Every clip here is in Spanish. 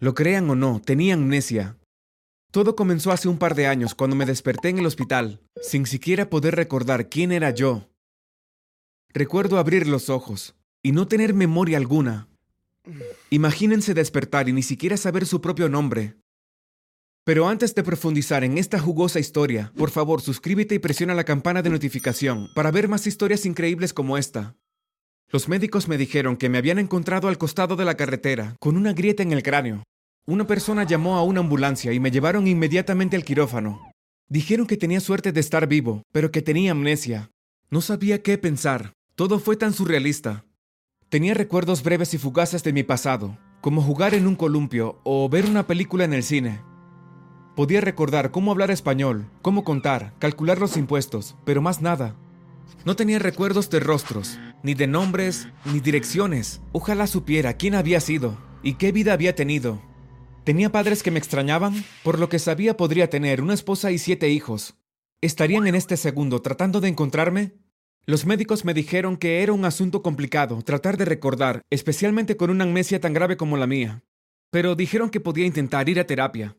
Lo crean o no, tenía amnesia. Todo comenzó hace un par de años cuando me desperté en el hospital, sin siquiera poder recordar quién era yo. Recuerdo abrir los ojos y no tener memoria alguna. Imagínense despertar y ni siquiera saber su propio nombre. Pero antes de profundizar en esta jugosa historia, por favor suscríbete y presiona la campana de notificación para ver más historias increíbles como esta. Los médicos me dijeron que me habían encontrado al costado de la carretera, con una grieta en el cráneo. Una persona llamó a una ambulancia y me llevaron inmediatamente al quirófano. Dijeron que tenía suerte de estar vivo, pero que tenía amnesia. No sabía qué pensar. Todo fue tan surrealista. Tenía recuerdos breves y fugaces de mi pasado, como jugar en un columpio o ver una película en el cine. Podía recordar cómo hablar español, cómo contar, calcular los impuestos, pero más nada. No tenía recuerdos de rostros, ni de nombres, ni direcciones. Ojalá supiera quién había sido y qué vida había tenido. Tenía padres que me extrañaban, por lo que sabía podría tener una esposa y siete hijos. ¿Estarían en este segundo tratando de encontrarme? Los médicos me dijeron que era un asunto complicado tratar de recordar, especialmente con una amnesia tan grave como la mía. Pero dijeron que podía intentar ir a terapia.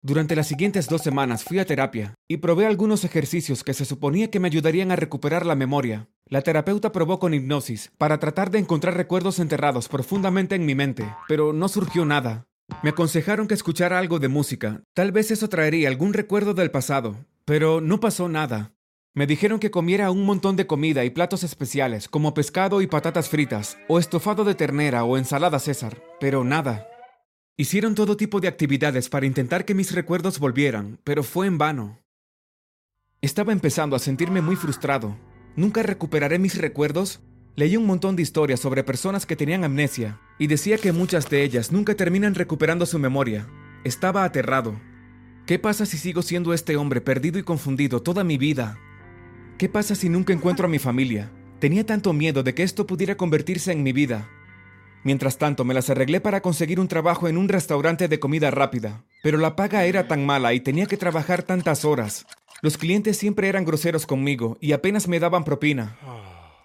Durante las siguientes dos semanas fui a terapia y probé algunos ejercicios que se suponía que me ayudarían a recuperar la memoria. La terapeuta probó con hipnosis para tratar de encontrar recuerdos enterrados profundamente en mi mente, pero no surgió nada. Me aconsejaron que escuchara algo de música, tal vez eso traería algún recuerdo del pasado, pero no pasó nada. Me dijeron que comiera un montón de comida y platos especiales, como pescado y patatas fritas, o estofado de ternera o ensalada César, pero nada. Hicieron todo tipo de actividades para intentar que mis recuerdos volvieran, pero fue en vano. Estaba empezando a sentirme muy frustrado. ¿Nunca recuperaré mis recuerdos? Leí un montón de historias sobre personas que tenían amnesia, y decía que muchas de ellas nunca terminan recuperando su memoria. Estaba aterrado. ¿Qué pasa si sigo siendo este hombre perdido y confundido toda mi vida? ¿Qué pasa si nunca encuentro a mi familia? Tenía tanto miedo de que esto pudiera convertirse en mi vida. Mientras tanto, me las arreglé para conseguir un trabajo en un restaurante de comida rápida, pero la paga era tan mala y tenía que trabajar tantas horas. Los clientes siempre eran groseros conmigo y apenas me daban propina.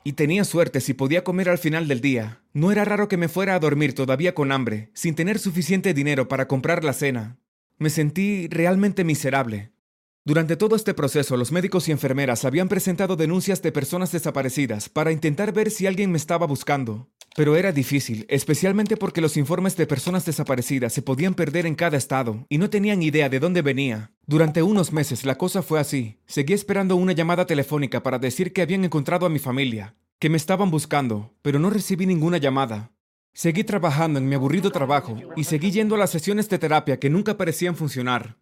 Y tenía suerte si podía comer al final del día. No era raro que me fuera a dormir todavía con hambre, sin tener suficiente dinero para comprar la cena. Me sentí realmente miserable. Durante todo este proceso, los médicos y enfermeras habían presentado denuncias de personas desaparecidas para intentar ver si alguien me estaba buscando. Pero era difícil, especialmente porque los informes de personas desaparecidas se podían perder en cada estado y no tenían idea de dónde venía. Durante unos meses la cosa fue así. Seguí esperando una llamada telefónica para decir que habían encontrado a mi familia, que me estaban buscando, pero no recibí ninguna llamada. Seguí trabajando en mi aburrido trabajo y seguí yendo a las sesiones de terapia que nunca parecían funcionar.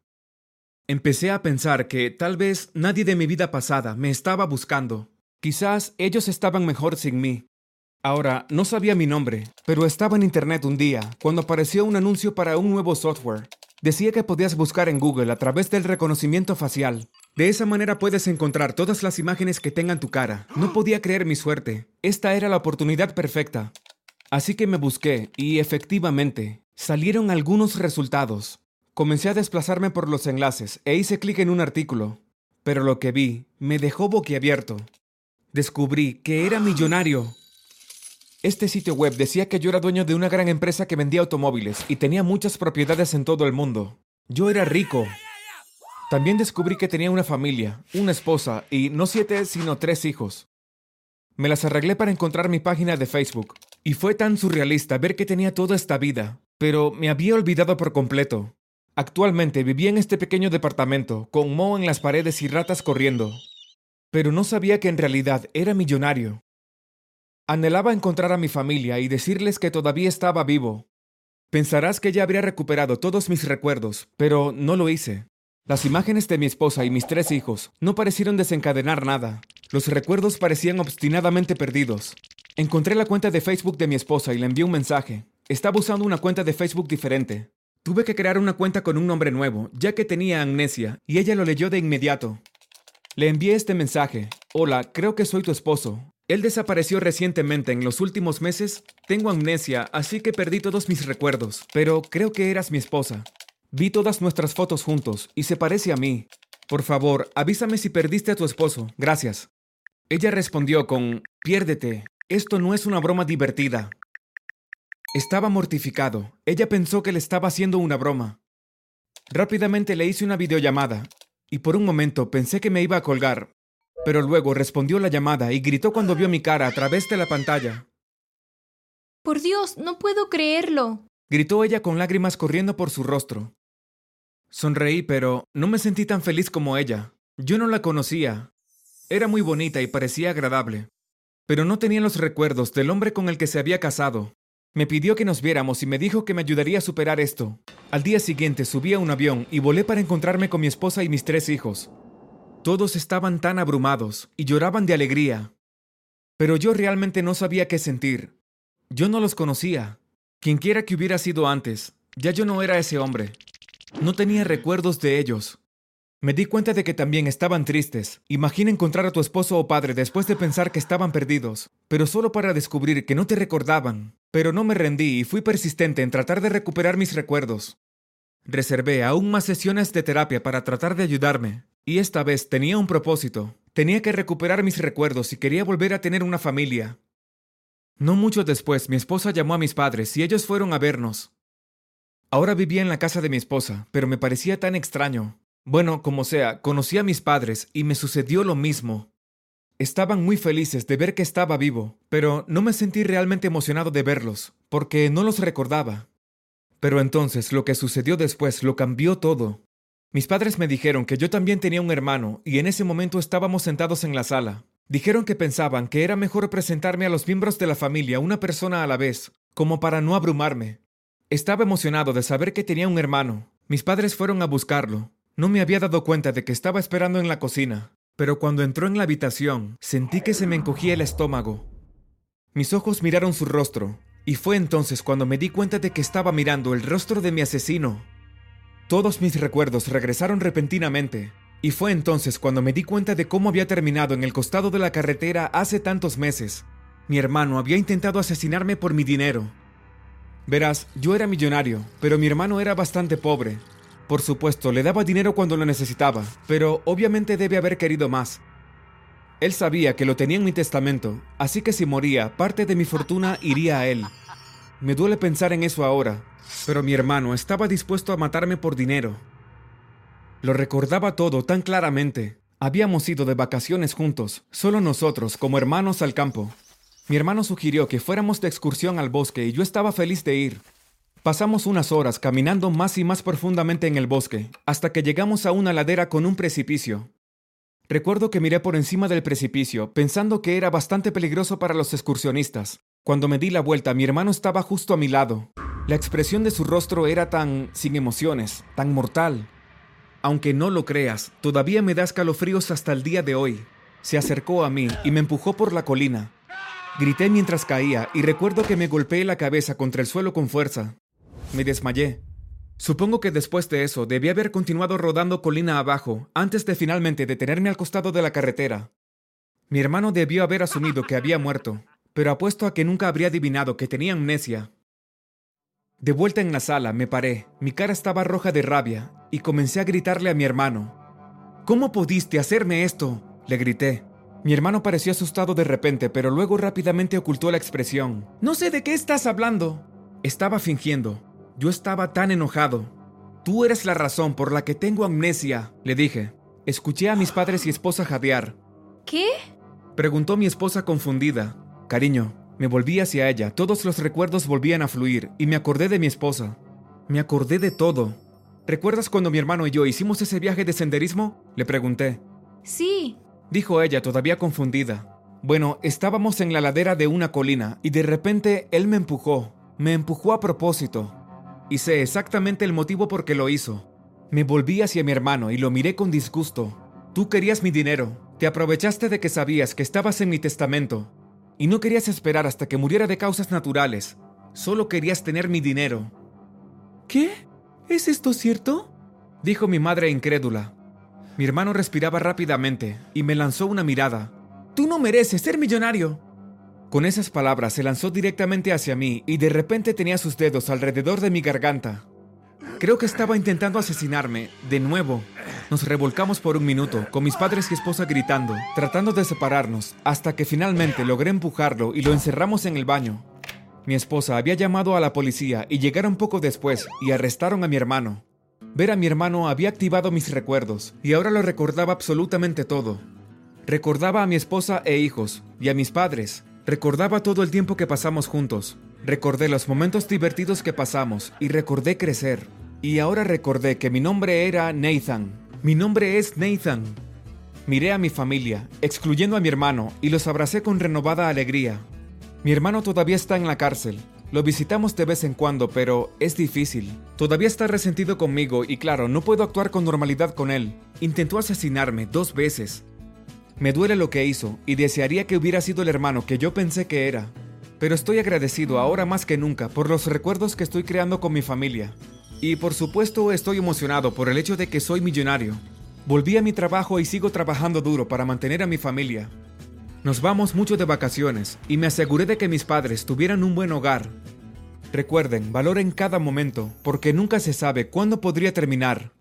Empecé a pensar que tal vez nadie de mi vida pasada me estaba buscando. Quizás ellos estaban mejor sin mí. Ahora, no sabía mi nombre, pero estaba en internet un día cuando apareció un anuncio para un nuevo software. Decía que podías buscar en Google a través del reconocimiento facial. De esa manera puedes encontrar todas las imágenes que tengan tu cara. No podía creer mi suerte. Esta era la oportunidad perfecta. Así que me busqué y efectivamente salieron algunos resultados. Comencé a desplazarme por los enlaces e hice clic en un artículo. Pero lo que vi me dejó boquiabierto. Descubrí que era millonario este sitio web decía que yo era dueño de una gran empresa que vendía automóviles y tenía muchas propiedades en todo el mundo. Yo era rico. También descubrí que tenía una familia, una esposa y no siete, sino tres hijos. Me las arreglé para encontrar mi página de Facebook, y fue tan surrealista ver que tenía toda esta vida, pero me había olvidado por completo. Actualmente vivía en este pequeño departamento, con moho en las paredes y ratas corriendo. Pero no sabía que en realidad era millonario. Anhelaba encontrar a mi familia y decirles que todavía estaba vivo. Pensarás que ya habría recuperado todos mis recuerdos, pero no lo hice. Las imágenes de mi esposa y mis tres hijos no parecieron desencadenar nada. Los recuerdos parecían obstinadamente perdidos. Encontré la cuenta de Facebook de mi esposa y le envié un mensaje. Estaba usando una cuenta de Facebook diferente. Tuve que crear una cuenta con un nombre nuevo, ya que tenía amnesia, y ella lo leyó de inmediato. Le envié este mensaje. Hola, creo que soy tu esposo. Él desapareció recientemente en los últimos meses. Tengo amnesia, así que perdí todos mis recuerdos, pero creo que eras mi esposa. Vi todas nuestras fotos juntos y se parece a mí. Por favor, avísame si perdiste a tu esposo. Gracias. Ella respondió con, Piérdete. Esto no es una broma divertida. Estaba mortificado. Ella pensó que le estaba haciendo una broma. Rápidamente le hice una videollamada, y por un momento pensé que me iba a colgar, pero luego respondió la llamada y gritó cuando vio mi cara a través de la pantalla. Por Dios, no puedo creerlo. Gritó ella con lágrimas corriendo por su rostro. Sonreí, pero no me sentí tan feliz como ella. Yo no la conocía. Era muy bonita y parecía agradable, pero no tenía los recuerdos del hombre con el que se había casado. Me pidió que nos viéramos y me dijo que me ayudaría a superar esto. Al día siguiente subí a un avión y volé para encontrarme con mi esposa y mis tres hijos. Todos estaban tan abrumados y lloraban de alegría. Pero yo realmente no sabía qué sentir. Yo no los conocía. Quienquiera que hubiera sido antes, ya yo no era ese hombre. No tenía recuerdos de ellos. Me di cuenta de que también estaban tristes. Imagina encontrar a tu esposo o padre después de pensar que estaban perdidos, pero solo para descubrir que no te recordaban. Pero no me rendí y fui persistente en tratar de recuperar mis recuerdos. Reservé aún más sesiones de terapia para tratar de ayudarme, y esta vez tenía un propósito. Tenía que recuperar mis recuerdos y quería volver a tener una familia. No mucho después, mi esposa llamó a mis padres y ellos fueron a vernos. Ahora vivía en la casa de mi esposa, pero me parecía tan extraño. Bueno, como sea, conocí a mis padres y me sucedió lo mismo. Estaban muy felices de ver que estaba vivo, pero no me sentí realmente emocionado de verlos, porque no los recordaba. Pero entonces lo que sucedió después lo cambió todo. Mis padres me dijeron que yo también tenía un hermano y en ese momento estábamos sentados en la sala. Dijeron que pensaban que era mejor presentarme a los miembros de la familia una persona a la vez, como para no abrumarme. Estaba emocionado de saber que tenía un hermano. Mis padres fueron a buscarlo, no me había dado cuenta de que estaba esperando en la cocina, pero cuando entró en la habitación sentí que se me encogía el estómago. Mis ojos miraron su rostro, y fue entonces cuando me di cuenta de que estaba mirando el rostro de mi asesino. Todos mis recuerdos regresaron repentinamente, y fue entonces cuando me di cuenta de cómo había terminado en el costado de la carretera hace tantos meses. Mi hermano había intentado asesinarme por mi dinero. Verás, yo era millonario, pero mi hermano era bastante pobre, por supuesto, le daba dinero cuando lo necesitaba, pero obviamente debe haber querido más. Él sabía que lo tenía en mi testamento, así que si moría, parte de mi fortuna iría a él. Me duele pensar en eso ahora, pero mi hermano estaba dispuesto a matarme por dinero. Lo recordaba todo tan claramente. Habíamos ido de vacaciones juntos, solo nosotros, como hermanos al campo. Mi hermano sugirió que fuéramos de excursión al bosque y yo estaba feliz de ir. Pasamos unas horas caminando más y más profundamente en el bosque, hasta que llegamos a una ladera con un precipicio. Recuerdo que miré por encima del precipicio, pensando que era bastante peligroso para los excursionistas. Cuando me di la vuelta, mi hermano estaba justo a mi lado. La expresión de su rostro era tan sin emociones, tan mortal. Aunque no lo creas, todavía me da escalofríos hasta el día de hoy. Se acercó a mí y me empujó por la colina. Grité mientras caía y recuerdo que me golpeé la cabeza contra el suelo con fuerza. Me desmayé. Supongo que después de eso debí haber continuado rodando colina abajo antes de finalmente detenerme al costado de la carretera. Mi hermano debió haber asumido que había muerto, pero apuesto a que nunca habría adivinado que tenía amnesia. De vuelta en la sala, me paré, mi cara estaba roja de rabia, y comencé a gritarle a mi hermano. ¿Cómo pudiste hacerme esto? le grité. Mi hermano pareció asustado de repente, pero luego rápidamente ocultó la expresión. No sé de qué estás hablando. Estaba fingiendo. Yo estaba tan enojado. Tú eres la razón por la que tengo amnesia, le dije. Escuché a mis padres y esposa jadear. ¿Qué? Preguntó mi esposa confundida. Cariño, me volví hacia ella, todos los recuerdos volvían a fluir y me acordé de mi esposa. Me acordé de todo. ¿Recuerdas cuando mi hermano y yo hicimos ese viaje de senderismo? Le pregunté. Sí, dijo ella todavía confundida. Bueno, estábamos en la ladera de una colina y de repente él me empujó. Me empujó a propósito y sé exactamente el motivo por qué lo hizo. Me volví hacia mi hermano y lo miré con disgusto. Tú querías mi dinero, te aprovechaste de que sabías que estabas en mi testamento, y no querías esperar hasta que muriera de causas naturales, solo querías tener mi dinero. ¿Qué? ¿Es esto cierto? dijo mi madre incrédula. Mi hermano respiraba rápidamente y me lanzó una mirada. Tú no mereces ser millonario. Con esas palabras se lanzó directamente hacia mí y de repente tenía sus dedos alrededor de mi garganta. Creo que estaba intentando asesinarme, de nuevo. Nos revolcamos por un minuto, con mis padres y esposa gritando, tratando de separarnos, hasta que finalmente logré empujarlo y lo encerramos en el baño. Mi esposa había llamado a la policía y llegaron poco después y arrestaron a mi hermano. Ver a mi hermano había activado mis recuerdos y ahora lo recordaba absolutamente todo. Recordaba a mi esposa e hijos y a mis padres. Recordaba todo el tiempo que pasamos juntos. Recordé los momentos divertidos que pasamos y recordé crecer. Y ahora recordé que mi nombre era Nathan. Mi nombre es Nathan. Miré a mi familia, excluyendo a mi hermano, y los abracé con renovada alegría. Mi hermano todavía está en la cárcel. Lo visitamos de vez en cuando, pero es difícil. Todavía está resentido conmigo y claro, no puedo actuar con normalidad con él. Intentó asesinarme dos veces. Me duele lo que hizo y desearía que hubiera sido el hermano que yo pensé que era. Pero estoy agradecido ahora más que nunca por los recuerdos que estoy creando con mi familia. Y por supuesto estoy emocionado por el hecho de que soy millonario. Volví a mi trabajo y sigo trabajando duro para mantener a mi familia. Nos vamos mucho de vacaciones y me aseguré de que mis padres tuvieran un buen hogar. Recuerden, valoren cada momento porque nunca se sabe cuándo podría terminar